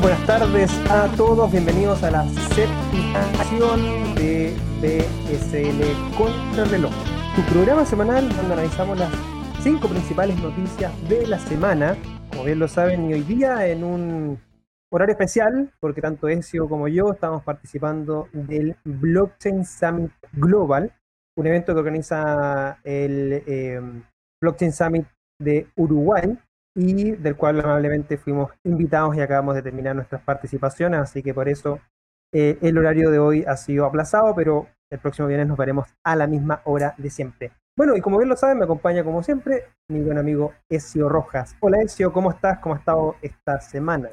buenas tardes a todos. Bienvenidos a la séptima edición de BSL Contra Reloj, tu programa semanal donde analizamos las cinco principales noticias de la semana. Como bien lo saben, y hoy día en un horario especial, porque tanto Ezio como yo estamos participando del Blockchain Summit Global, un evento que organiza el eh, Blockchain Summit de Uruguay, y del cual amablemente fuimos invitados y acabamos de terminar nuestras participaciones, así que por eso eh, el horario de hoy ha sido aplazado, pero el próximo viernes nos veremos a la misma hora de siempre. Bueno, y como bien lo saben, me acompaña como siempre mi buen amigo Ezio Rojas. Hola Ezio, ¿cómo estás? ¿Cómo ha estado esta semana?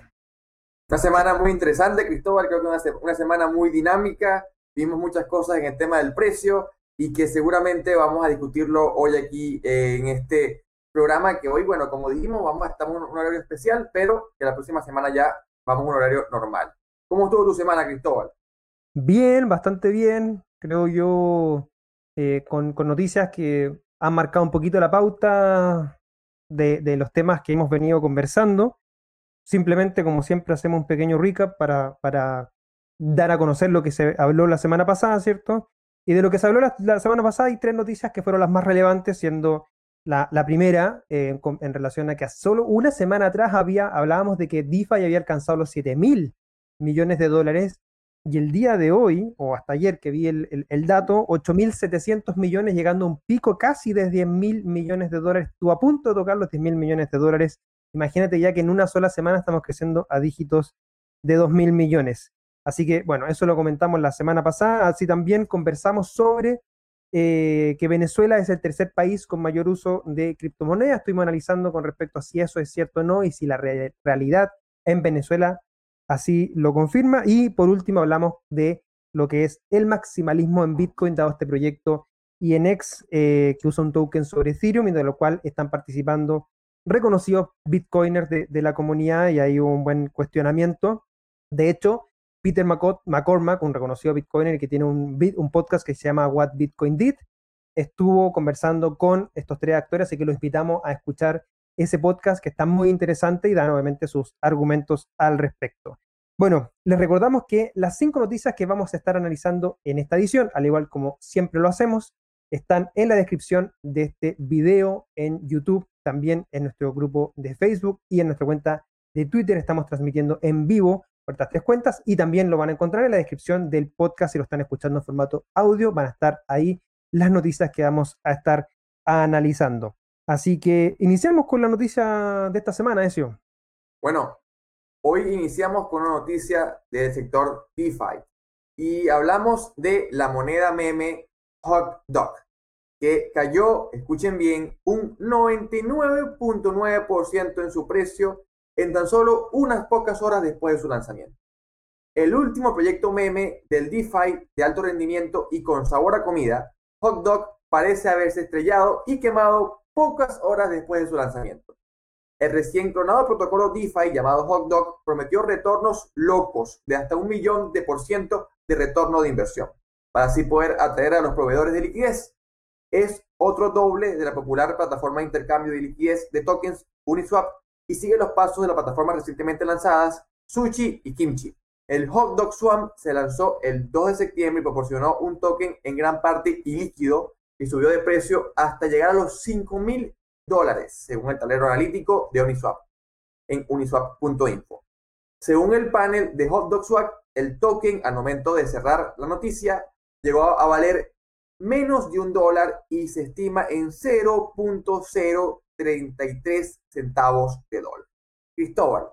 Una semana muy interesante, Cristóbal, creo que una, semana muy dinámica, vimos muchas cosas en el tema del precio y que seguramente vamos a discutirlo hoy aquí eh, en este programa que hoy, bueno, como dijimos, vamos a estar en un, horario especial, pero que la próxima semana ya vamos a un horario normal. ¿Cómo estuvo tu semana, Cristóbal? Bien, bastante bien. Creo yo, eh, con, con, noticias que han marcado un poquito la pauta de, de, los temas que hemos venido conversando. Simplemente, como siempre, hacemos un pequeño recap para, para dar a conocer lo que se habló la semana pasada, ¿cierto? Y de lo que se habló la, la semana pasada hay tres noticias que fueron las más relevantes, siendo la, primera, eh, en relación a que solo una semana atrás había, hablábamos de que DeFi había alcanzado los 7 mil millones de dólares y el día de hoy, o hasta ayer que vi el, el, dato, 8.700 millones, llegando a un pico casi de 10 mil millones de dólares. Estuvo a punto de tocar los 10 mil millones de dólares. Imagínate ya que en una sola semana estamos creciendo a dígitos de 2 mil millones. Así que, bueno, eso lo comentamos la semana pasada. Así también conversamos sobre eh, que Venezuela es el tercer país con mayor uso de criptomonedas. Estuvimos analizando con respecto a si eso es cierto o no y si la realidad en Venezuela así lo confirma. Y por último hablamos de lo que es el maximalismo en Bitcoin, dado este proyecto INX eh, que usa un token sobre Ethereum y de lo cual están participando reconocidos bitcoiners de, de la comunidad y hay un buen cuestionamiento. De hecho, Peter McCormack, un reconocido Bitcoiner que tiene un, un podcast que se llama What Bitcoin Did, estuvo conversando con estos tres actores, así que los invitamos a escuchar ese podcast que está muy interesante y dan obviamente sus argumentos al respecto. Bueno, les recordamos que las cinco noticias que vamos a estar analizando en esta edición, al igual como siempre lo hacemos, están en la descripción de este video en YouTube, también en nuestro grupo de Facebook y en nuestra cuenta de Twitter. Estamos transmitiendo en vivo estas tres cuentas y también lo van a encontrar en la descripción del podcast si lo están escuchando en formato audio, van a estar ahí las noticias que vamos a estar analizando. Así que iniciamos con la noticia de esta semana, Ezio. Bueno, hoy iniciamos con una noticia del sector DeFi y hablamos de la moneda meme Hot Dog, que cayó, escuchen bien, un 99.9% en su precio en tan solo unas pocas horas después de su lanzamiento. El último proyecto meme del DeFi de alto rendimiento y con sabor a comida, Hot Dog parece haberse estrellado y quemado pocas horas después de su lanzamiento. El recién clonado protocolo DeFi llamado Hot Dog prometió retornos locos de hasta un millón de por ciento de retorno de inversión, para así poder atraer a los proveedores de liquidez. Es otro doble de la popular plataforma de intercambio de liquidez de tokens Uniswap y sigue los pasos de las plataformas recientemente lanzadas, Sushi y Kimchi. El Hot Dog Swamp se lanzó el 2 de septiembre y proporcionó un token en gran parte ilíquido y subió de precio hasta llegar a los 5 mil dólares, según el tablero analítico de Uniswap, en uniswap.info. Según el panel de Hot Dog Swap, el token al momento de cerrar la noticia llegó a valer menos de un dólar y se estima en 0.0 33 centavos de dólar. Cristóbal,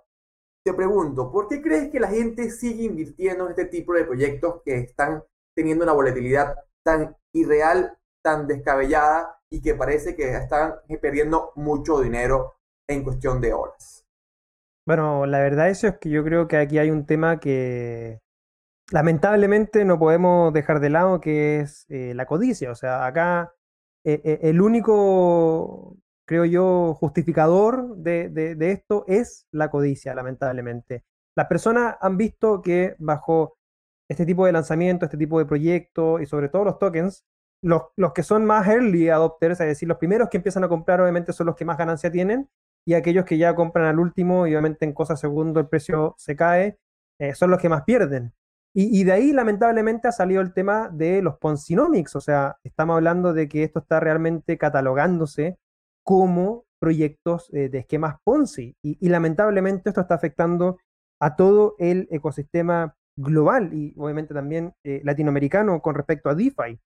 te pregunto, ¿por qué crees que la gente sigue invirtiendo en este tipo de proyectos que están teniendo una volatilidad tan irreal, tan descabellada y que parece que están perdiendo mucho dinero en cuestión de horas? Bueno, la verdad eso es que yo creo que aquí hay un tema que lamentablemente no podemos dejar de lado, que es eh, la codicia. O sea, acá eh, eh, el único creo yo, justificador de, esto es la codicia, lamentablemente. Las personas han visto que bajo este tipo de lanzamiento, este tipo de proyecto y sobre todo los tokens, los, los, que son más early adopters, es decir, los primeros que empiezan a comprar obviamente son los que más ganancia tienen y aquellos que ya compran al último y obviamente en cosas segundo el precio se cae, eh, son los que más pierden. Y, de ahí, lamentablemente, ha salido el tema de los Ponzinomics. O sea, estamos hablando de que esto está realmente catalogándose como proyectos eh, de esquemas Ponzi. Y, lamentablemente esto está afectando a todo el ecosistema global y obviamente también eh, latinoamericano con respecto a DeFi.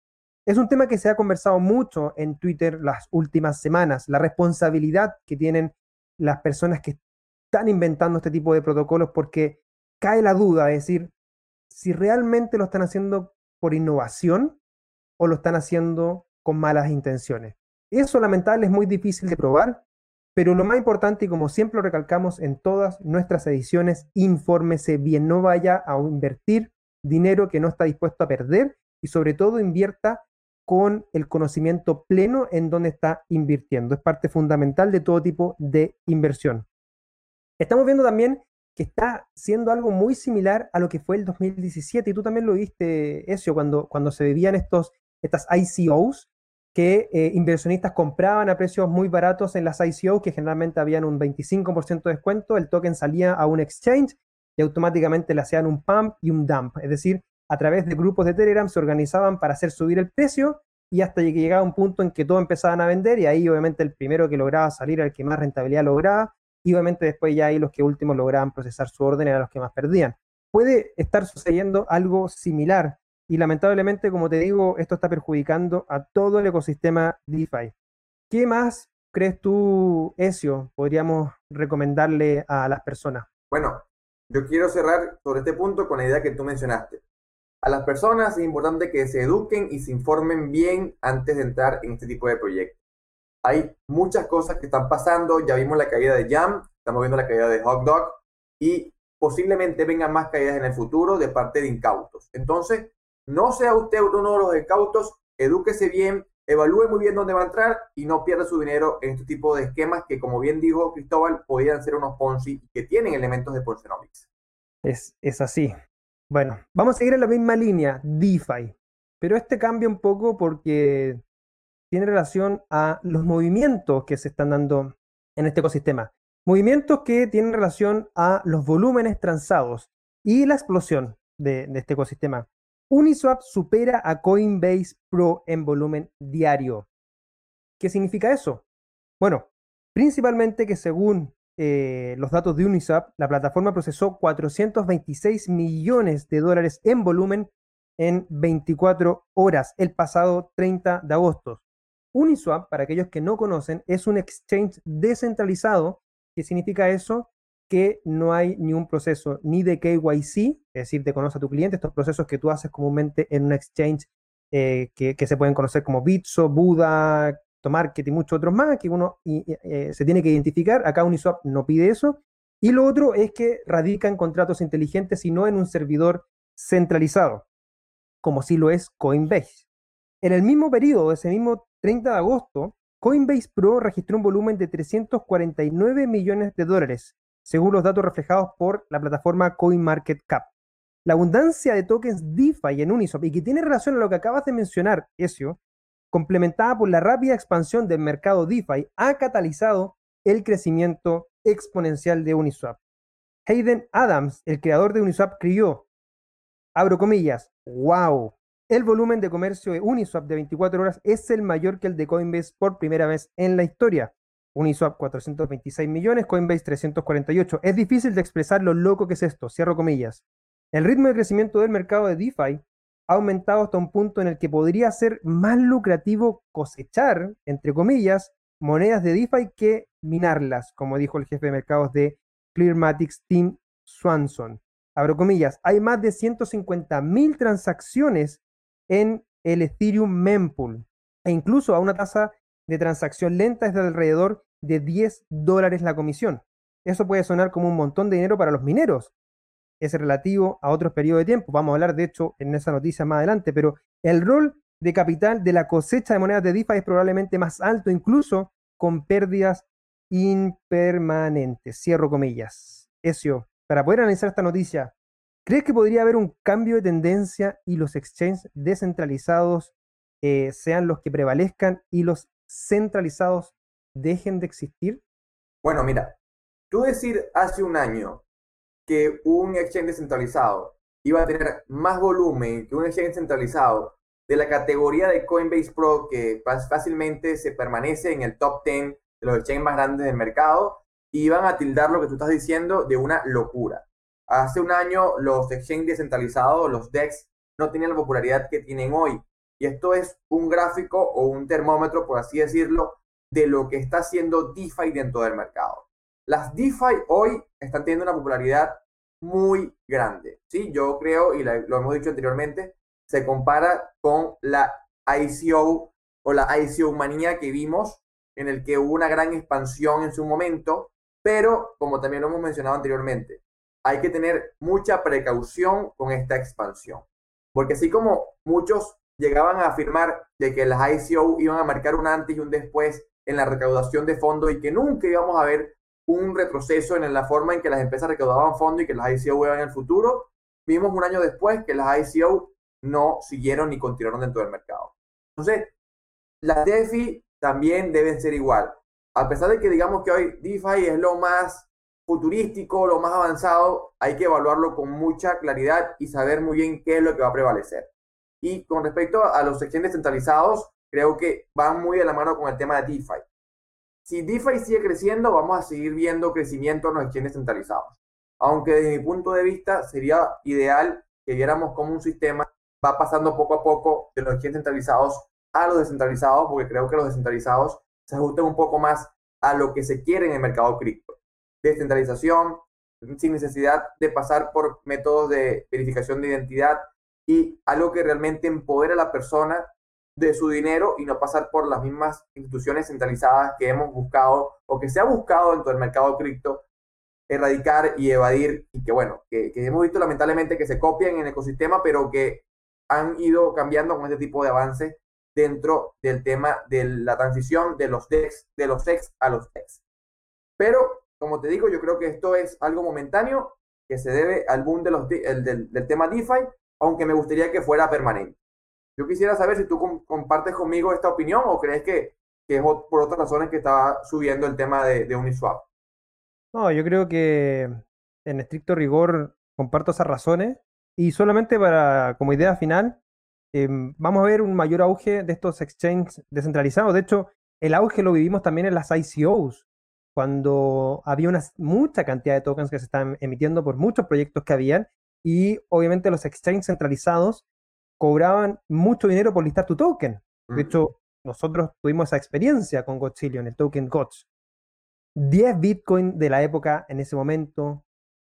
Es un tema que se ha conversado mucho en Twitter las últimas semanas, la responsabilidad que tienen las personas que están inventando este tipo de protocolos porque cae la duda, es decir, si realmente lo están haciendo por innovación o lo están haciendo con malas intenciones. Eso lamentable es muy difícil de probar, pero lo más importante, y como siempre lo recalcamos en todas nuestras ediciones, infórmese bien, no vaya a invertir dinero que no está dispuesto a perder y sobre todo invierta con el conocimiento pleno en donde está invirtiendo. Es parte fundamental de todo tipo de inversión. Estamos viendo también que está siendo algo muy similar a lo que fue el 2017, y tú también lo viste, Ezio, cuando, cuando se vivían estos, estas ICOs, que eh, inversionistas compraban a precios muy baratos en las ICOs, que generalmente habían un 25% de descuento, el token salía a un exchange y automáticamente le hacían un pump y un dump, es decir, a través de grupos de Telegram se organizaban para hacer subir el precio y hasta que llegaba un punto en que todos empezaban a vender y ahí obviamente el primero que lograba salir era el que más rentabilidad lograba y obviamente después ya ahí los que últimos lograban procesar su orden eran los que más perdían. Puede estar sucediendo algo similar y lamentablemente, como te digo, esto está perjudicando a todo el ecosistema DeFi. ¿Qué más crees tú, Ezio, podríamos recomendarle a las personas? Bueno, yo quiero cerrar sobre este punto con la idea que tú mencionaste. A las personas es importante que se eduquen y se informen bien antes de entrar en este tipo de proyectos. Hay muchas cosas que están pasando, ya vimos la caída de Jam, estamos viendo la caída de Hot Dog y posiblemente vengan más caídas en el futuro de parte de incautos. Entonces, no sea usted uno de los incautos, edúquese bien, evalúe muy bien dónde va a entrar y no pierda su dinero en este tipo de esquemas que, como bien dijo Cristóbal, podrían ser unos Ponzi que tienen elementos de Ponzinomics. Es, es así. Bueno, vamos a seguir en la misma línea, DeFi. Pero este cambia un poco porque tiene relación a los movimientos que se están dando en este ecosistema. Movimientos que tienen relación a los volúmenes transados y la explosión de, este ecosistema. Uniswap supera a Coinbase Pro en volumen diario. ¿Qué significa eso? Bueno, principalmente que según eh, los datos de Uniswap, la plataforma procesó 426 millones de dólares en volumen en 24 horas el pasado 30 de agosto. Uniswap, para aquellos que no conocen, es un exchange descentralizado. ¿Qué significa eso? Que no hay ni un proceso ni de KYC, es decir, te conoce a tu cliente, estos procesos que tú haces comúnmente en un exchange eh, que, se pueden conocer como Bitso, Buda, Tomarket y muchos otros más, que uno eh, se tiene que identificar. Acá Uniswap no pide eso. Y lo otro es que radica en contratos inteligentes y no en un servidor centralizado, como sí lo es Coinbase. En el mismo periodo, ese mismo 30 de agosto, Coinbase Pro registró un volumen de 349 millones de dólares, según los datos reflejados por la plataforma CoinMarketCap. La abundancia de tokens DeFi en Uniswap y que tiene relación a lo que acabas de mencionar, Ezio, complementada por la rápida expansión del mercado DeFi, ha catalizado el crecimiento exponencial de Uniswap. Hayden Adams, el creador de Uniswap, crió, abro comillas, wow, el volumen de comercio de Uniswap de 24 horas es el mayor que el de Coinbase por primera vez en la historia. Uniswap 426 millones, Coinbase 348. Es difícil de expresar lo loco que es esto, cierro comillas. El ritmo de crecimiento del mercado de DeFi ha aumentado hasta un punto en el que podría ser más lucrativo cosechar, entre comillas, monedas de DeFi que minarlas, como dijo el jefe de mercados de Clearmatics, Tim Swanson. Abro comillas, hay más de 150 mil transacciones en el Ethereum Mempool e incluso a una tasa de transacción lenta es de alrededor de 10 dólares la comisión. Eso puede sonar como un montón de dinero para los mineros. Es relativo a otros periodos de tiempo. Vamos a hablar, de hecho, en esa noticia más adelante, pero el rol de capital de la cosecha de monedas de DeFi es probablemente más alto, incluso con pérdidas impermanentes. Cierro comillas. Ezio, para poder analizar esta noticia, ¿Crees que podría haber un cambio de tendencia y los exchanges descentralizados eh, sean los que prevalezcan y los centralizados dejen de existir? Bueno, mira, tú decir hace un año que un exchange descentralizado iba a tener más volumen que un exchange centralizado de la categoría de Coinbase Pro que fácilmente se permanece en el top 10 de los exchanges más grandes del mercado, iban a tildar lo que tú estás diciendo de una locura. Hace un año los exchanges descentralizados, los DEX, no tenían la popularidad que tienen hoy. Y esto es un gráfico o un termómetro, por así decirlo, de lo que está haciendo DeFi dentro del mercado. Las DeFi hoy están teniendo una popularidad muy grande. ¿sí? Yo creo, y lo hemos dicho anteriormente, se compara con la ICO o la ICO manía que vimos, en el que hubo una gran expansión en su momento, pero como también lo hemos mencionado anteriormente, hay que tener mucha precaución con esta expansión. Porque así como muchos llegaban a afirmar de que las ICO iban a marcar un antes y un después en la recaudación de fondos y que nunca íbamos a ver un retroceso en la forma en que las empresas recaudaban fondos y que las ICO iban en el futuro, vimos un año después que las ICO no siguieron ni continuaron dentro del mercado. Entonces, las DeFi también deben ser igual. A pesar de que digamos que hoy DeFi es lo más futurístico, lo más avanzado, hay que evaluarlo con mucha claridad y saber muy bien qué es lo que va a prevalecer. Y con respecto a los exchanges centralizados, creo que van muy de la mano con el tema de DeFi. Si DeFi sigue creciendo, vamos a seguir viendo crecimiento en los exchanges centralizados. Aunque desde mi punto de vista sería ideal que viéramos como un sistema va pasando poco a poco de los exchanges centralizados a los descentralizados, porque creo que los descentralizados se ajustan un poco más a lo que se quiere en el mercado cripto. Descentralización, sin necesidad de pasar por métodos de verificación de identidad y algo que realmente empodera a la persona de su dinero y no pasar por las mismas instituciones centralizadas que hemos buscado o que se ha buscado dentro del mercado cripto erradicar y evadir y que bueno, que, hemos visto lamentablemente que se copian en el ecosistema, pero que han ido cambiando con este tipo de avances dentro del tema de la transición de los DEX, de los EX a los DEX. Pero, como te digo, yo creo que esto es algo momentáneo que se debe al boom de los, del, del tema DeFi, aunque me gustaría que fuera permanente. Yo quisiera saber si tú compartes conmigo esta opinión o crees que, es por otras razones que está subiendo el tema de, Uniswap. No, yo creo que en estricto rigor comparto esas razones y solamente para como idea final, em, vamos a ver un mayor auge de estos exchanges descentralizados. De hecho, el auge lo vivimos también en las ICOs, cuando había una mucha cantidad de tokens que se estaban emitiendo por muchos proyectos que habían y obviamente los exchanges centralizados cobraban mucho dinero por listar tu token. De hecho, nosotros tuvimos esa experiencia con en el token GOTS. 10 Bitcoin de la época en ese momento.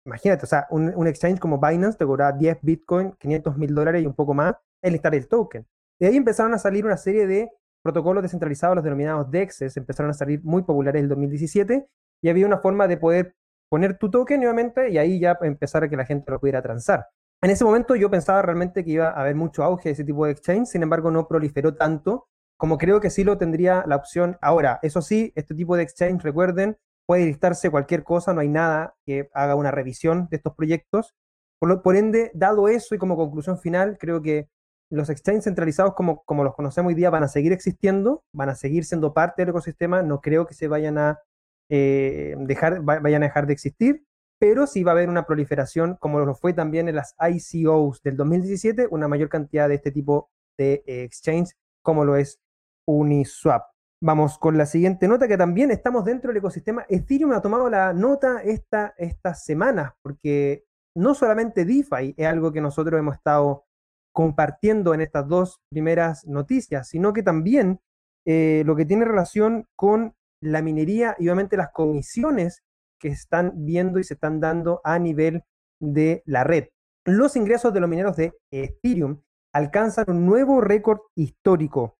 Imagínate, o sea, un, exchange como Binance te cobraba 10 Bitcoin, 500 mil dólares y un poco más en listar el token. De ahí empezaron a salir una serie de protocolos descentralizados, los denominados DEXs, empezaron a salir muy populares en el 2017 y había una forma de poder poner tu token nuevamente y ahí ya empezar a que la gente lo pudiera transar. En ese momento yo pensaba realmente que iba a haber mucho auge de ese tipo de exchange, sin embargo no proliferó tanto como creo que sí lo tendría la opción ahora. Eso sí, este tipo de exchange, recuerden, puede listarse cualquier cosa, no hay nada que haga una revisión de estos proyectos. Por, ende, dado eso y como conclusión final, creo que los exchanges centralizados como, como los conocemos hoy día van a seguir existiendo, van a seguir siendo parte del ecosistema, no creo que se vayan a eh, dejar, vayan a dejar de existir pero sí va a haber una proliferación, como lo fue también en las ICOs del 2017, una mayor cantidad de este tipo de eh, exchange, como lo es Uniswap. Vamos con la siguiente nota, que también estamos dentro del ecosistema. Ethereum ha tomado la nota esta, estas semanas, porque no solamente DeFi es algo que nosotros hemos estado compartiendo en estas dos primeras noticias, sino que también eh, lo que tiene relación con la minería y obviamente las comisiones que están viendo y se están dando a nivel de la red. Los ingresos de los mineros de Ethereum alcanzan un nuevo récord histórico,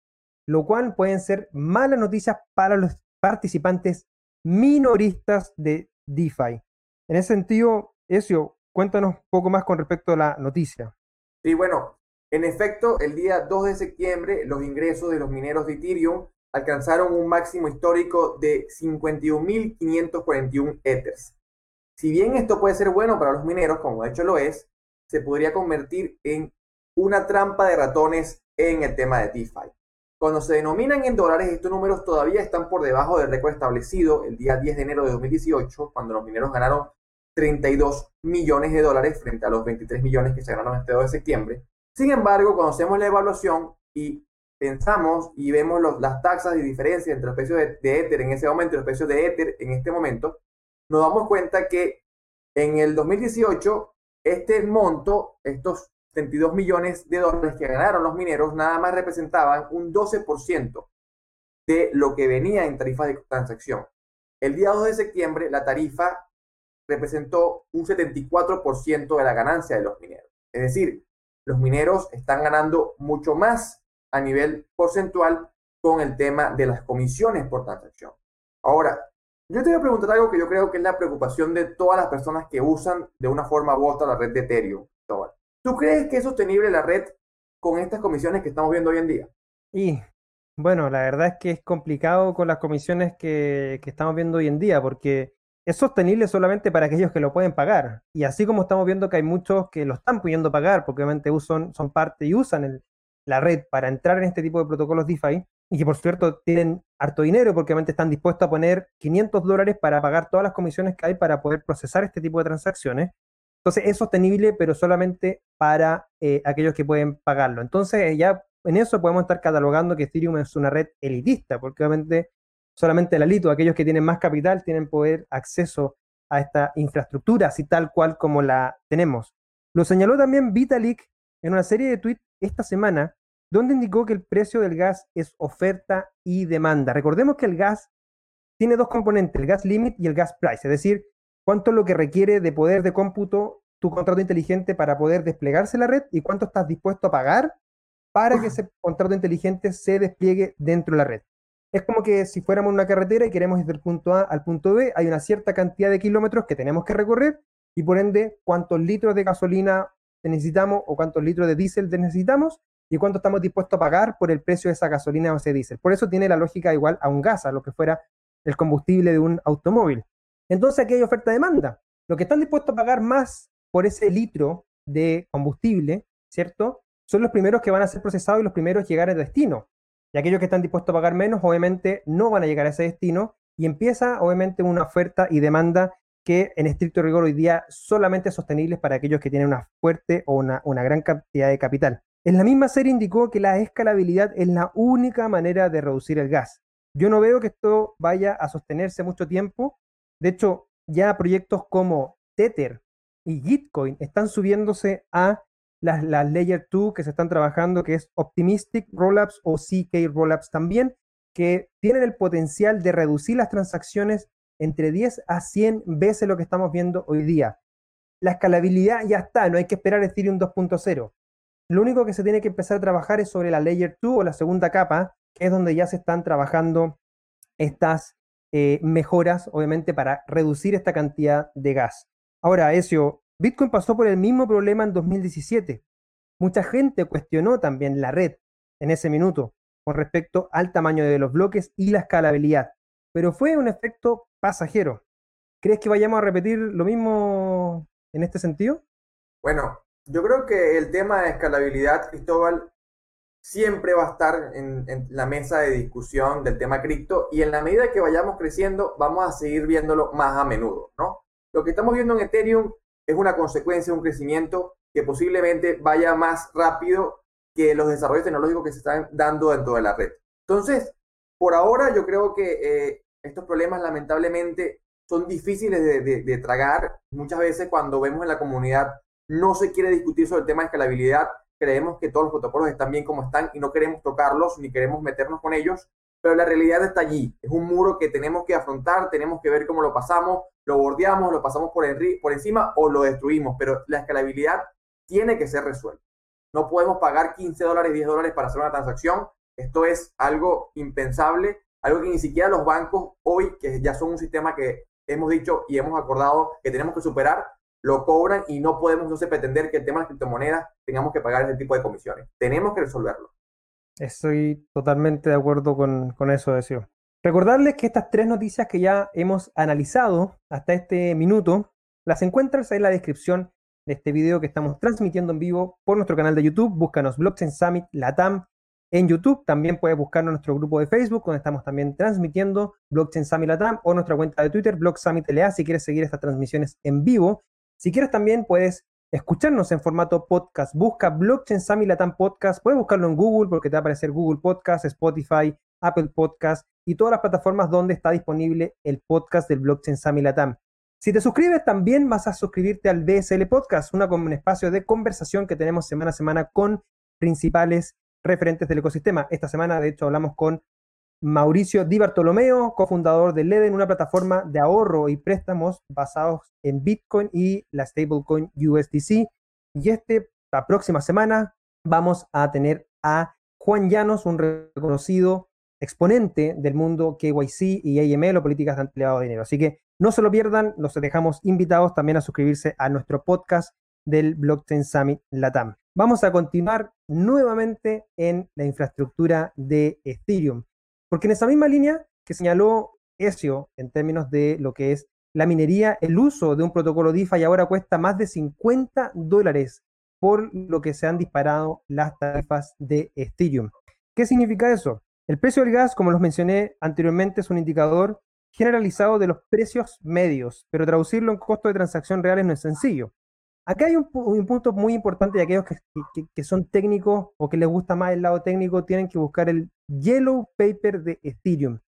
lo cual pueden ser malas noticias para los participantes minoristas de DeFi. En ese sentido, Ezio, cuéntanos un poco más con respecto a la noticia. Sí, bueno, en efecto, el día 2 de septiembre los ingresos de los mineros de Ethereum alcanzaron un máximo histórico de 51.541 Ethers. Si bien esto puede ser bueno para los mineros, como de hecho lo es, se podría convertir en una trampa de ratones en el tema de DeFi. Cuando se denominan en dólares, estos números todavía están por debajo del récord establecido el día 10 de enero de 2018, cuando los mineros ganaron 32 millones de dólares frente a los 23 millones que se ganaron este 2 de septiembre. Sin embargo, conocemos la evaluación y pensamos y vemos las taxas y diferencias entre los precios de, de, Ether en ese momento y los precios de Ether en este momento, nos damos cuenta que en el 2018 este monto, estos 72 millones de dólares que ganaron los mineros, nada más representaban un 12% de lo que venía en tarifa de transacción. El día 2 de septiembre, la tarifa representó un 74% de la ganancia de los mineros. Es decir, los mineros están ganando mucho más a nivel porcentual con el tema de las comisiones por transacción. Ahora, yo te voy a preguntar algo que yo creo que es la preocupación de todas las personas que usan de una forma u otra la red de Ethereum. ¿Tú crees que es sostenible la red con estas comisiones que estamos viendo hoy en día? Y bueno, la verdad es que es complicado con las comisiones que, que estamos viendo hoy en día, porque es sostenible solamente para aquellos que lo pueden pagar. Y así como estamos viendo que hay muchos que lo están pudiendo pagar, porque obviamente usan, son parte y usan la red para entrar en este tipo de protocolos DeFi, y que por cierto tienen harto dinero porque obviamente están dispuestos a poner 500 dólares para pagar todas las comisiones que hay para poder procesar este tipo de transacciones. Entonces es sostenible, pero solamente para eh, aquellos que pueden pagarlo. Entonces ya en eso podemos estar catalogando que Ethereum es una red elitista, porque obviamente solamente la elite, aquellos que tienen más capital, tienen poder acceso a esta infraestructura, así tal cual como la tenemos. Lo señaló también Vitalik en una serie de tweets esta semana, donde indicó que el precio del gas es oferta y demanda. Recordemos que el gas tiene dos componentes, el gas limit y el gas price, es decir, cuánto es lo que requiere de poder de cómputo tu contrato inteligente para poder desplegarse la red y cuánto estás dispuesto a pagar para que ese contrato inteligente se despliegue dentro de la red. Es como que si fuéramos una carretera y queremos ir del punto A al punto B, hay una cierta cantidad de kilómetros que tenemos que recorrer y por ende cuántos litros de gasolina necesitamos o cuántos litros de diésel necesitamos y cuánto estamos dispuestos a pagar por el precio de esa gasolina o ese diésel. Por eso tiene la lógica igual a un gas, a lo que fuera el combustible de un automóvil. Entonces aquí hay oferta-demanda. Lo que están dispuestos a pagar más por ese litro de combustible, ¿cierto? Son los primeros que van a ser procesados y los primeros a llegar al destino. Y aquellos que están dispuestos a pagar menos, obviamente, no van a llegar a ese destino. Y empieza, obviamente, una oferta y demanda que en estricto rigor hoy día solamente es sostenible para aquellos que tienen una fuerte o una, una gran cantidad de capital. En la misma serie indicó que la escalabilidad es la única manera de reducir el gas. Yo no veo que esto vaya a sostenerse mucho tiempo. De hecho, ya proyectos como Tether y Gitcoin están subiéndose a las, Layer 2 que se están trabajando, que es Optimistic Rollups o CK Rollups también, que tienen el potencial de reducir las transacciones entre 10 a 100 veces lo que estamos viendo hoy día. La escalabilidad ya está, no hay que esperar Ethereum 2.0. Lo único que se tiene que empezar a trabajar es sobre la Layer 2 o la segunda capa, que es donde ya se están trabajando estas eh, mejoras, obviamente, para reducir esta cantidad de gas. Ahora, Ezio, Bitcoin pasó por el mismo problema en 2017. Mucha gente cuestionó también la red en ese minuto con respecto al tamaño de los bloques y la escalabilidad, pero fue un efecto pasajero. ¿Crees que vayamos a repetir lo mismo en este sentido? Bueno, yo creo que el tema de escalabilidad, Cristóbal, siempre va a estar en, la mesa de discusión del tema cripto y en la medida que vayamos creciendo vamos a seguir viéndolo más a menudo, ¿no? Lo que estamos viendo en Ethereum es una consecuencia de un crecimiento que posiblemente vaya más rápido que los desarrollos tecnológicos que se están dando dentro de la red. Entonces, por ahora yo creo que eh, estos problemas lamentablemente son difíciles de, tragar. Muchas veces cuando vemos en la comunidad no se quiere discutir sobre el tema de escalabilidad, creemos que todos los protocolos están bien como están y no queremos tocarlos ni queremos meternos con ellos, pero la realidad está allí. Es un muro que tenemos que afrontar, tenemos que ver cómo lo pasamos, lo bordeamos, lo pasamos por, por encima o lo destruimos, pero la escalabilidad tiene que ser resuelta. No podemos pagar 15 dólares, 10 dólares para hacer una transacción. Esto es algo impensable, algo que ni siquiera los bancos hoy, que ya son un sistema que hemos dicho y hemos acordado que tenemos que superar, lo cobran y no podemos entonces pretender que el tema de las criptomonedas tengamos que pagar ese tipo de comisiones. Tenemos que resolverlo. Estoy totalmente de acuerdo con, con eso, Deseo. Recordarles que estas tres noticias que ya hemos analizado hasta este minuto, las encuentras en la descripción de este video que estamos transmitiendo en vivo por nuestro canal de YouTube. Búscanos Blockchain Summit Latam en YouTube. También puedes buscarnos nuestro grupo de Facebook, donde estamos también transmitiendo Blockchain Summit Latam, o nuestra cuenta de Twitter, Block Summit LA, si quieres seguir estas transmisiones en vivo. Si quieres también puedes escucharnos en formato podcast. Busca Blockchain Summit Latam Podcast. Puedes buscarlo en Google porque te va a aparecer Google Podcast, Spotify, Apple Podcast y todas las plataformas donde está disponible el podcast del Blockchain Summit Latam. Si te suscribes, también vas a suscribirte al BSL Podcast, un espacio de conversación que tenemos semana a semana con principales referentes del ecosistema. Esta semana, de hecho, hablamos con Mauricio Di Bartolomeo, cofundador de Leden, una plataforma de ahorro y préstamos basados en Bitcoin y la stablecoin USDC. Y este, la próxima semana, vamos a tener a Juan Llanos, un reconocido exponente del mundo KYC y AML o políticas de empleado de dinero. Así que no se lo pierdan, los dejamos invitados también a suscribirse a nuestro podcast del Blockchain Summit Latam. Vamos a continuar nuevamente en la infraestructura de Ethereum, porque en esa misma línea que señaló Ezio en términos de lo que es la minería, el uso de un protocolo DeFi ahora cuesta más de 50 dólares por lo que se han disparado las tarifas de Ethereum. ¿Qué significa eso? El precio del gas, como los mencioné anteriormente, es un indicador generalizado de los precios medios, pero traducirlo en costo de transacción reales no es sencillo. Acá hay un, punto muy importante y aquellos que, son técnicos o que les gusta más el lado técnico tienen que buscar el Yellow Paper de Ethereum.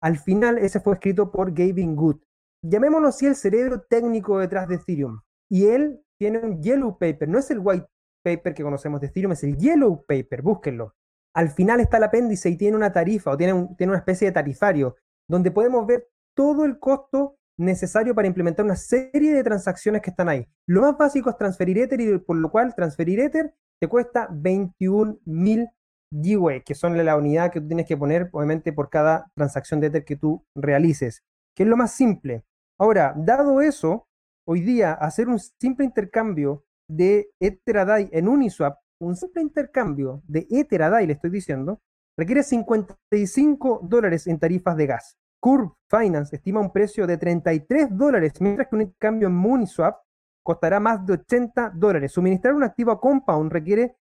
Al final ese fue escrito por Gavin Good. Llamémoslo así el cerebro técnico detrás de Ethereum. Y él tiene un Yellow Paper, no es el White Paper que conocemos de Ethereum, es el Yellow Paper, búsquenlo. Al final está el apéndice y tiene una tarifa o tiene una especie de tarifario donde podemos ver todo el costo necesario para implementar una serie de transacciones que están ahí. Lo más básico es transferir Ether y por lo cual transferir Ether te cuesta 21.000 GWay, que son la unidad que tú tienes que poner, obviamente, por cada transacción de Ether que tú realices, que es lo más simple. Ahora, dado eso, hoy día hacer un simple intercambio de Ether a DAI en Uniswap, un simple intercambio de Ether a DAI, le estoy diciendo, requiere 55 dólares en tarifas de gas. Curve Finance estima un precio de 33 dólares, mientras que un cambio en Mooniswap costará más de 80 dólares. Suministrar un activo a Compound requiere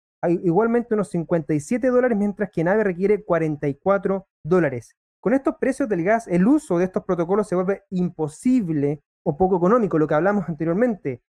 igualmente unos 57 dólares, mientras que Nave requiere 44 dólares. Con estos precios del gas, el uso de estos protocolos se vuelve imposible o poco económico, lo que hablamos anteriormente.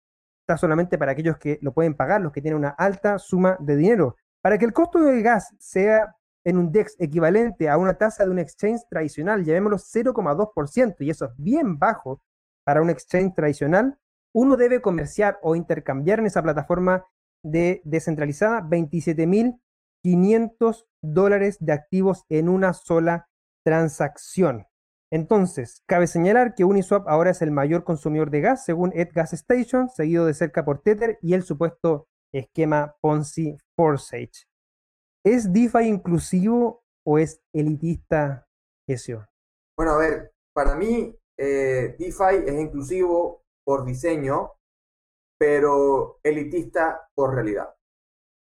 Está solamente para aquellos que lo pueden pagar, los que tienen una alta suma de dinero. Para que el costo del gas sea en un DEX equivalente a una tasa de un exchange tradicional, llamémoslo 0,2%, y eso es bien bajo para un exchange tradicional, uno debe comerciar o intercambiar en esa plataforma de descentralizada 27.500 dólares de activos en una sola transacción. Entonces, cabe señalar que Uniswap ahora es el mayor consumidor de gas según Ed Gas Station, seguido de cerca por Tether y el supuesto esquema Ponzi Forsage. ¿Es DeFi inclusivo o es elitista, eso? Bueno, a ver, para mí eh, DeFi es inclusivo por diseño, pero elitista por realidad.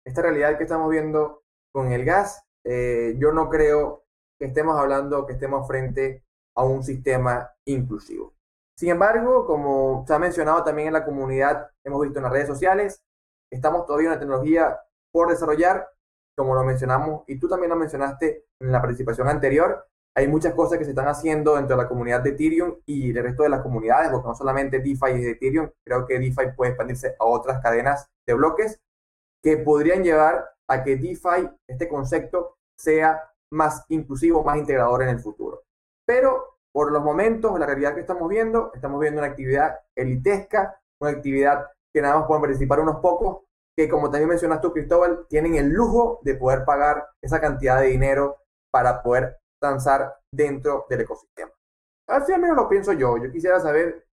Esta realidad que estamos viendo con el gas, eh, yo no creo que estemos hablando, que estemos frente a un sistema inclusivo. Sin embargo, como se ha mencionado también en la comunidad, hemos visto en las redes sociales, estamos todavía en una tecnología por desarrollar como lo mencionamos, y tú también lo mencionaste en la participación anterior, hay muchas cosas que se están haciendo dentro de la comunidad de Ethereum y el resto de las comunidades, porque no solamente DeFi es de Ethereum, creo que DeFi puede expandirse a otras cadenas de bloques que podrían llevar a que DeFi, este concepto, sea más inclusivo, más integrador en el futuro. Pero por los momentos, la realidad que estamos viendo, estamos viendo una actividad elitesca, una actividad que nada más pueden participar unos pocos que como también mencionas tú, Cristóbal, tienen el lujo de poder pagar esa cantidad de dinero para poder danzar dentro del ecosistema. Así al menos lo pienso yo. Yo quisiera saber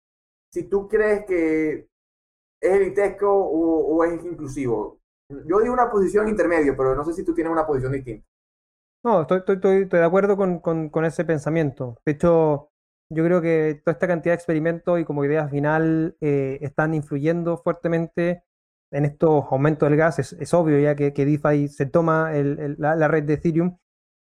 si tú crees que es elitesco o, es inclusivo. Yo digo una posición intermedio, pero no sé si tú tienes una posición distinta. No, estoy, estoy, de acuerdo con, ese pensamiento. De hecho, yo creo que toda esta cantidad de experimentos y como idea final eh, están influyendo fuertemente en estos aumentos del gas, es, obvio ya que, que, DeFi se toma la, red de Ethereum.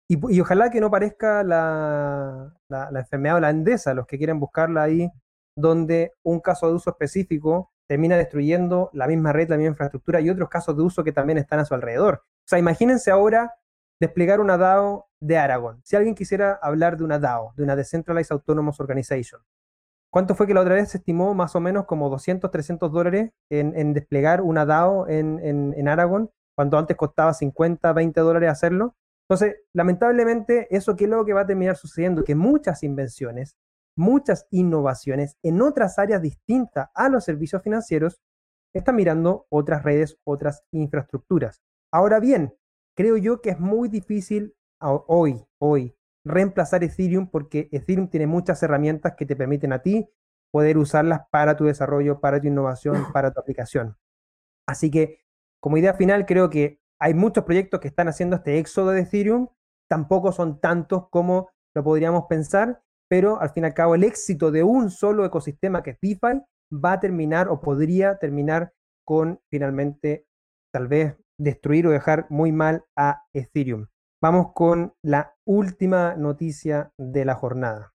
Y, ojalá que no parezca la, enfermedad holandesa, los que quieren buscarla ahí, donde un caso de uso específico termina destruyendo la misma red, la misma infraestructura y otros casos de uso que también están a su alrededor. O sea, imagínense ahora desplegar una DAO de Aragon. Si alguien quisiera hablar de una DAO, de una Decentralized Autonomous Organization, ¿cuánto fue que la otra vez se estimó más o menos como 200, 300 dólares en, desplegar una DAO en, en, cuando antes costaba 50, 20 dólares hacerlo? Entonces, lamentablemente, eso que es lo que va a terminar sucediendo, que muchas invenciones, muchas innovaciones en otras áreas distintas a los servicios financieros están mirando otras redes, otras infraestructuras. Ahora bien, creo yo que es muy difícil hoy, hoy, reemplazar Ethereum porque Ethereum tiene muchas herramientas que te permiten a ti poder usarlas para tu desarrollo, para tu innovación, para tu aplicación. Así que, como idea final, creo que hay muchos proyectos que están haciendo este éxodo de Ethereum, tampoco son tantos como lo podríamos pensar, pero al fin y al cabo el éxito de un solo ecosistema que es DeFi va a terminar o podría terminar con finalmente tal vez destruir o dejar muy mal a Ethereum. Vamos con la última noticia de la jornada.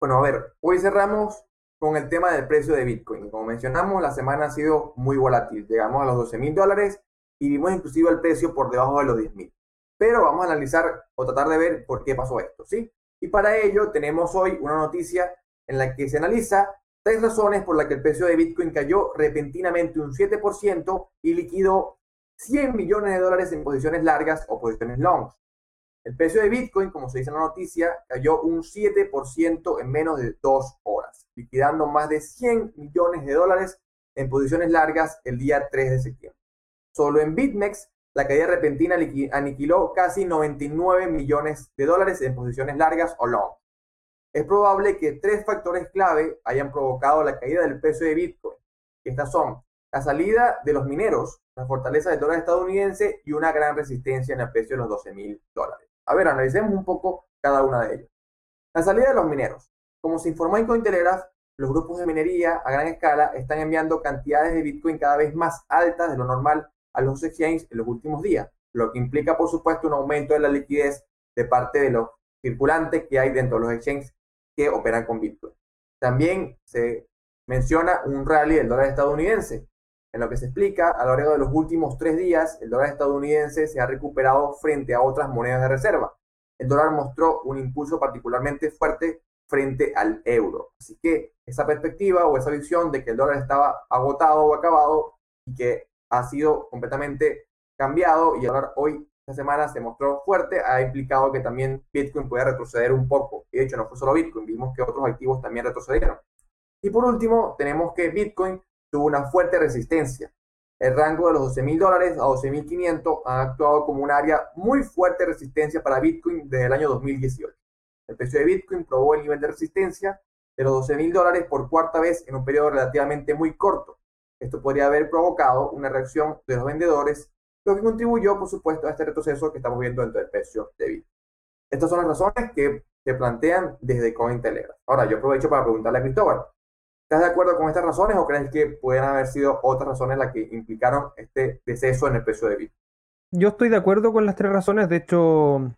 Bueno, a ver, hoy cerramos con el tema del precio de Bitcoin. Como mencionamos, la semana ha sido muy volátil. Llegamos a los 12 mil dólares y vimos inclusive el precio por debajo de los 10 mil. Pero vamos a analizar o tratar de ver por qué pasó esto, ¿sí? Y para ello tenemos hoy una noticia en la que se analiza tres razones por las que el precio de Bitcoin cayó repentinamente un 7% y liquidó 100 millones de dólares en posiciones largas o posiciones longs. El precio de Bitcoin, como se dice en la noticia, cayó un 7% en menos de dos horas, liquidando más de 100 millones de dólares en posiciones largas el día 3 de septiembre. Solo en BitMEX, la caída repentina aniquiló casi 99 millones de dólares en posiciones largas o long. Es probable que tres factores clave hayan provocado la caída del precio de Bitcoin. Estas son la salida de los mineros, la fortaleza del dólar estadounidense y una gran resistencia en el precio de los 12 mil dólares. A ver, analicemos un poco cada una de ellas. La salida de los mineros. Como se informó en Cointelegraph, los grupos de minería a gran escala están enviando cantidades de Bitcoin cada vez más altas de lo normal a los exchanges en los últimos días, lo que implica, por supuesto, un aumento de la liquidez de parte de los circulantes que hay dentro de los exchanges que operan con Bitcoin. También se menciona un rally del dólar estadounidense, en lo que se explica, a lo largo de los últimos tres días, el dólar estadounidense se ha recuperado frente a otras monedas de reserva. El dólar mostró un impulso particularmente fuerte frente al euro. Así que esa perspectiva o esa visión de que el dólar estaba agotado o acabado y que ha sido completamente cambiado y el dólar hoy, esta semana, se mostró fuerte, ha implicado que también Bitcoin puede retroceder un poco. Y de hecho, no fue solo Bitcoin, vimos que otros activos también retrocedieron. Y por último, tenemos que Bitcoin tuvo una fuerte resistencia. El rango de los 12 mil dólares a 12 mil 500 ha actuado como un área muy fuerte de resistencia para Bitcoin desde el año 2018. El precio de Bitcoin probó el nivel de resistencia de los 12 mil dólares por cuarta vez en un periodo relativamente muy corto. Esto podría haber provocado una reacción de los vendedores, lo que contribuyó, por supuesto, a este retroceso que estamos viendo dentro del precio de Bitcoin. Estas son las razones que se plantean desde Cointelegraph. Ahora, yo aprovecho para preguntarle a Cristóbal, ¿Estás de acuerdo con estas razones o crees que pueden haber sido otras razones las que implicaron este deceso en el precio de Bitcoin? Yo estoy de acuerdo con las tres razones. De hecho,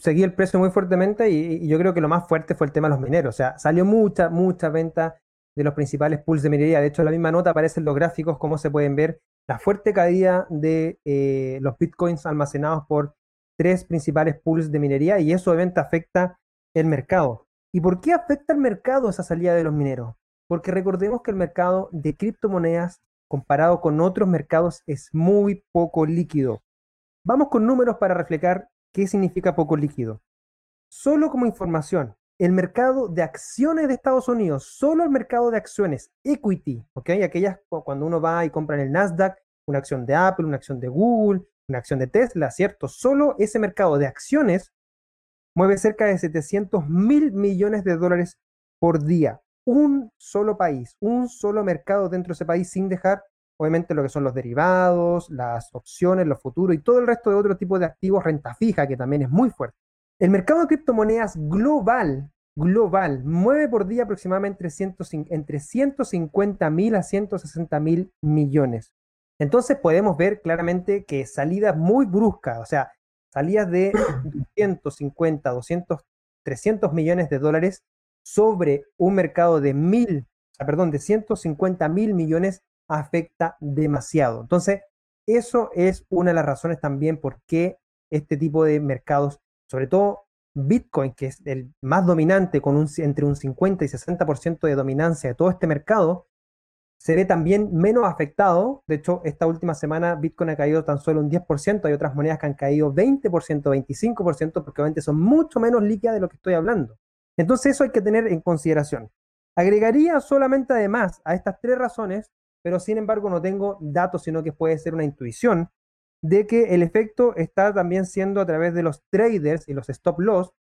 seguí el precio muy fuertemente y, yo creo que lo más fuerte fue el tema de los mineros. O sea, salió mucha, mucha venta de los principales pools de minería. De hecho, en la misma nota aparecen los gráficos, como se pueden ver, la fuerte caída de eh, los bitcoins almacenados por tres principales pools de minería y eso obviamente afecta el mercado. ¿Y por qué afecta el mercado esa salida de los mineros? Porque recordemos que el mercado de criptomonedas comparado con otros mercados es muy poco líquido. Vamos con números para reflejar qué significa poco líquido. Solo como información, el mercado de acciones de Estados Unidos, solo el mercado de acciones equity, ¿ok? Aquellas cuando uno va y compra en el Nasdaq una acción de Apple, una acción de Google, una acción de Tesla, ¿cierto? Solo ese mercado de acciones mueve cerca de 700 mil millones de dólares por día un solo país, un solo mercado dentro de ese país sin dejar, obviamente, lo que son los derivados, las opciones, los futuros y todo el resto de otro tipo de activos, renta fija, que también es muy fuerte. El mercado de criptomonedas global, global, mueve por día aproximadamente entre 150 mil a 160 mil millones. Entonces podemos ver claramente que salidas muy bruscas, o sea, salidas de 250, 200, 300 millones de dólares sobre un mercado de mil, perdón, de 150 mil millones afecta demasiado. Entonces, eso es una de las razones también por qué este tipo de mercados, sobre todo Bitcoin, que es el más dominante, con un, entre un 50 y 60% de dominancia de todo este mercado, se ve también menos afectado. De hecho, esta última semana Bitcoin ha caído tan solo un 10%, hay otras monedas que han caído 20%, 25%, porque obviamente son mucho menos líquidas de lo que estoy hablando. Entonces eso hay que tener en consideración. Agregaría solamente además a estas tres razones, pero sin embargo no tengo datos, sino que puede ser una intuición, de que el efecto está también siendo a través de los traders y los stop loss.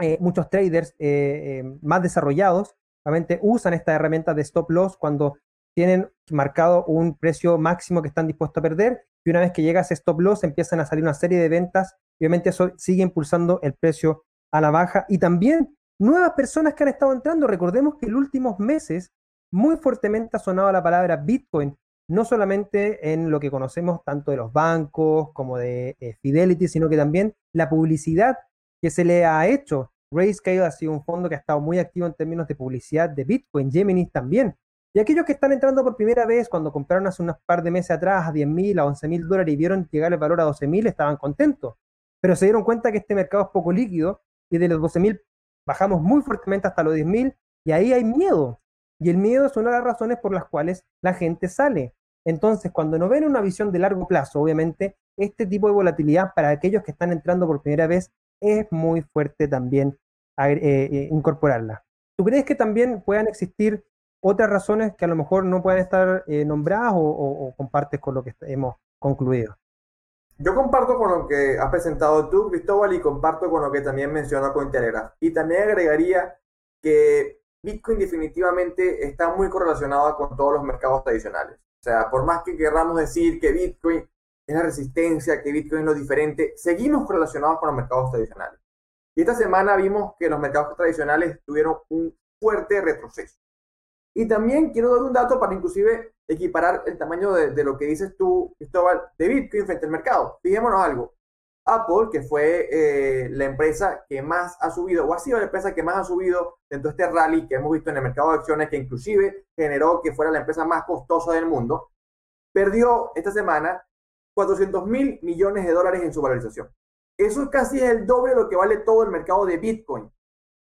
Eh, muchos traders eh, eh, más desarrollados obviamente usan esta herramienta de stop loss cuando tienen marcado un precio máximo que están dispuestos a perder y una vez que llega ese stop loss empiezan a salir una serie de ventas obviamente eso sigue impulsando el precio a la baja y también nuevas personas que han estado entrando. Recordemos que en los últimos meses muy fuertemente ha sonado la palabra Bitcoin, no solamente en lo que conocemos tanto de los bancos como de eh, Fidelity, sino que también la publicidad que se le ha hecho. Grayscale ha sido un fondo que ha estado muy activo en términos de publicidad de Bitcoin, Gemini también. Y aquellos que están entrando por primera vez, cuando compraron hace unos par de meses atrás a 10 mil, a 11 mil dólares y vieron llegar el valor a 12 mil, estaban contentos. Pero se dieron cuenta que este mercado es poco líquido y de los 12 mil bajamos muy fuertemente hasta los 10 mil y ahí hay miedo. Y el miedo es una de las razones por las cuales la gente sale. Entonces, cuando no ven una visión de largo plazo, obviamente, este tipo de volatilidad para aquellos que están entrando por primera vez es muy fuerte también eh, eh, incorporarla. ¿Tú crees que también puedan existir otras razones que a lo mejor no puedan estar eh, nombradas o, compartes con lo que hemos concluido? Yo comparto con lo que has presentado tú, Cristóbal, y comparto con lo que también mencionó Cointelegraph. Y también agregaría que Bitcoin definitivamente está muy correlacionado con todos los mercados tradicionales. O sea, por más que queramos decir que Bitcoin es la resistencia, que Bitcoin es lo diferente, seguimos correlacionados con los mercados tradicionales. Y esta semana vimos que los mercados tradicionales tuvieron un fuerte retroceso. Y también quiero dar un dato para inclusive equiparar el tamaño de, lo que dices tú, Cristóbal, de Bitcoin frente al mercado. Fijémonos algo. Apple, que fue eh, la empresa que más ha subido, o ha sido la empresa que más ha subido dentro de este rally que hemos visto en el mercado de acciones, que inclusive generó que fuera la empresa más costosa del mundo, perdió esta semana 400 mil millones de dólares en su valorización. Eso casi es el doble de lo que vale todo el mercado de Bitcoin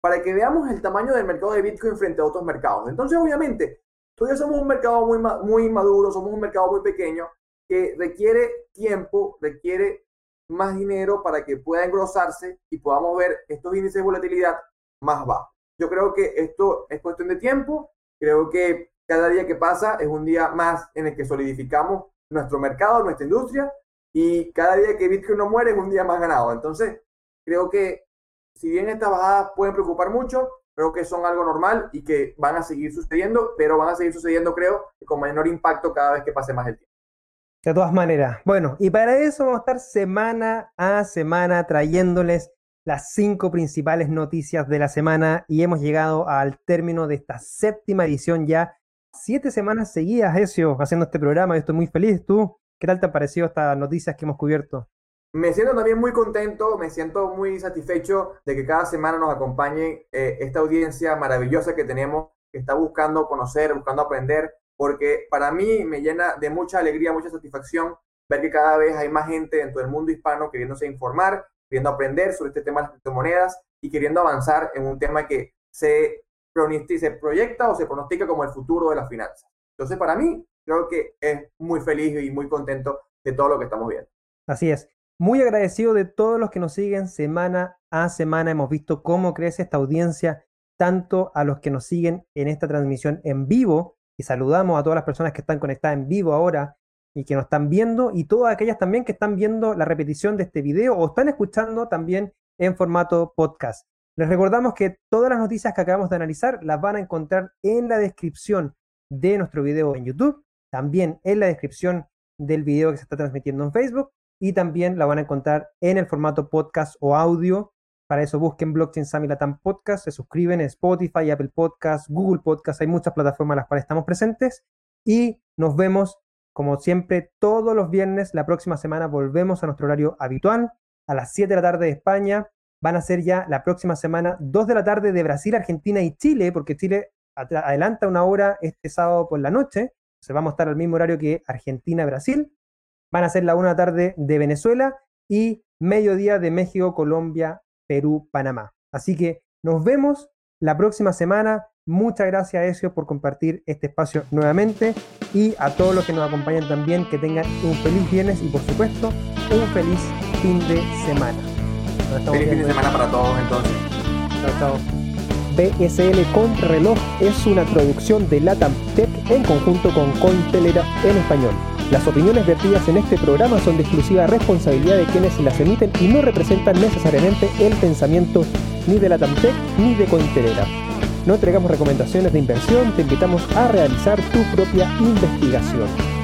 para que veamos el tamaño del mercado de Bitcoin frente a otros mercados. Entonces, obviamente, todavía somos un mercado muy, muy maduro, somos un mercado muy pequeño que requiere tiempo, requiere más dinero para que pueda engrosarse y podamos ver estos índices de volatilidad más bajos. Yo creo que esto es cuestión de tiempo, creo que cada día que pasa es un día más en el que solidificamos nuestro mercado, nuestra industria, y cada día que Bitcoin no muere es un día más ganado. Entonces, creo que si bien estas bajadas pueden preocupar mucho, creo que son algo normal y que van a seguir sucediendo, pero van a seguir sucediendo, creo, con menor impacto cada vez que pase más el tiempo. De todas maneras, bueno, y para eso vamos a estar semana a semana trayéndoles las cinco principales noticias de la semana y hemos llegado al término de esta séptima edición ya. Siete semanas seguidas, Ezio, haciendo este programa. Yo estoy muy feliz. ¿Tú? ¿Qué tal te han parecido estas noticias que hemos cubierto? Me siento también muy contento, me siento muy satisfecho de que cada semana nos acompañe eh, esta audiencia maravillosa que tenemos, que está buscando conocer, buscando aprender, porque para mí me llena de mucha alegría, mucha satisfacción ver que cada vez hay más gente dentro del mundo hispano queriéndose informar, queriendo aprender sobre este tema de las criptomonedas y queriendo avanzar en un tema que se, se proyecta o se pronostica como el futuro de las finanzas. Entonces, para mí, creo que es muy feliz y muy contento de todo lo que estamos viendo. Así es. Muy agradecido de todos los que nos siguen semana a semana. Hemos visto cómo crece esta audiencia, tanto a los que nos siguen en esta transmisión en vivo, y saludamos a todas las personas que están conectadas en vivo ahora y que nos están viendo, y todas aquellas también que están viendo la repetición de este video o están escuchando también en formato podcast. Les recordamos que todas las noticias que acabamos de analizar las van a encontrar en la descripción de nuestro video en YouTube, también en la descripción del video que se está transmitiendo en Facebook y también la van a encontrar en el formato podcast o audio. Para eso busquen Blockchain Summit Latam Podcast, se suscriben en Spotify, Apple Podcast, Google Podcast, hay muchas plataformas en las cuales estamos presentes y nos vemos como siempre todos los viernes. La próxima semana volvemos a nuestro horario habitual a las 7 de la tarde de España. Van a ser ya la próxima semana 2 de la tarde de Brasil, Argentina y Chile, porque Chile adelanta una hora este sábado por la noche. Se vamos a estar al mismo horario que Argentina-Brasil van a ser la una tarde de Venezuela y mediodía de México, Colombia, Perú, Panamá. Así que nos vemos la próxima semana. Muchas gracias, Ezio, por compartir este espacio nuevamente y a todos los que nos acompañan también, que tengan un feliz viernes y, por supuesto, un feliz fin de semana. Feliz fin de semana para todos, entonces. Chao. BSL Contrarreloj es una producción de Latam Tech en conjunto con Cointelegraph en español. Las opiniones vertidas en este programa son de exclusiva responsabilidad de quienes las emiten y no representan necesariamente el pensamiento ni de Latam Tech ni de Cointelegraph. No entregamos recomendaciones de inversión, te invitamos a realizar tu propia investigación.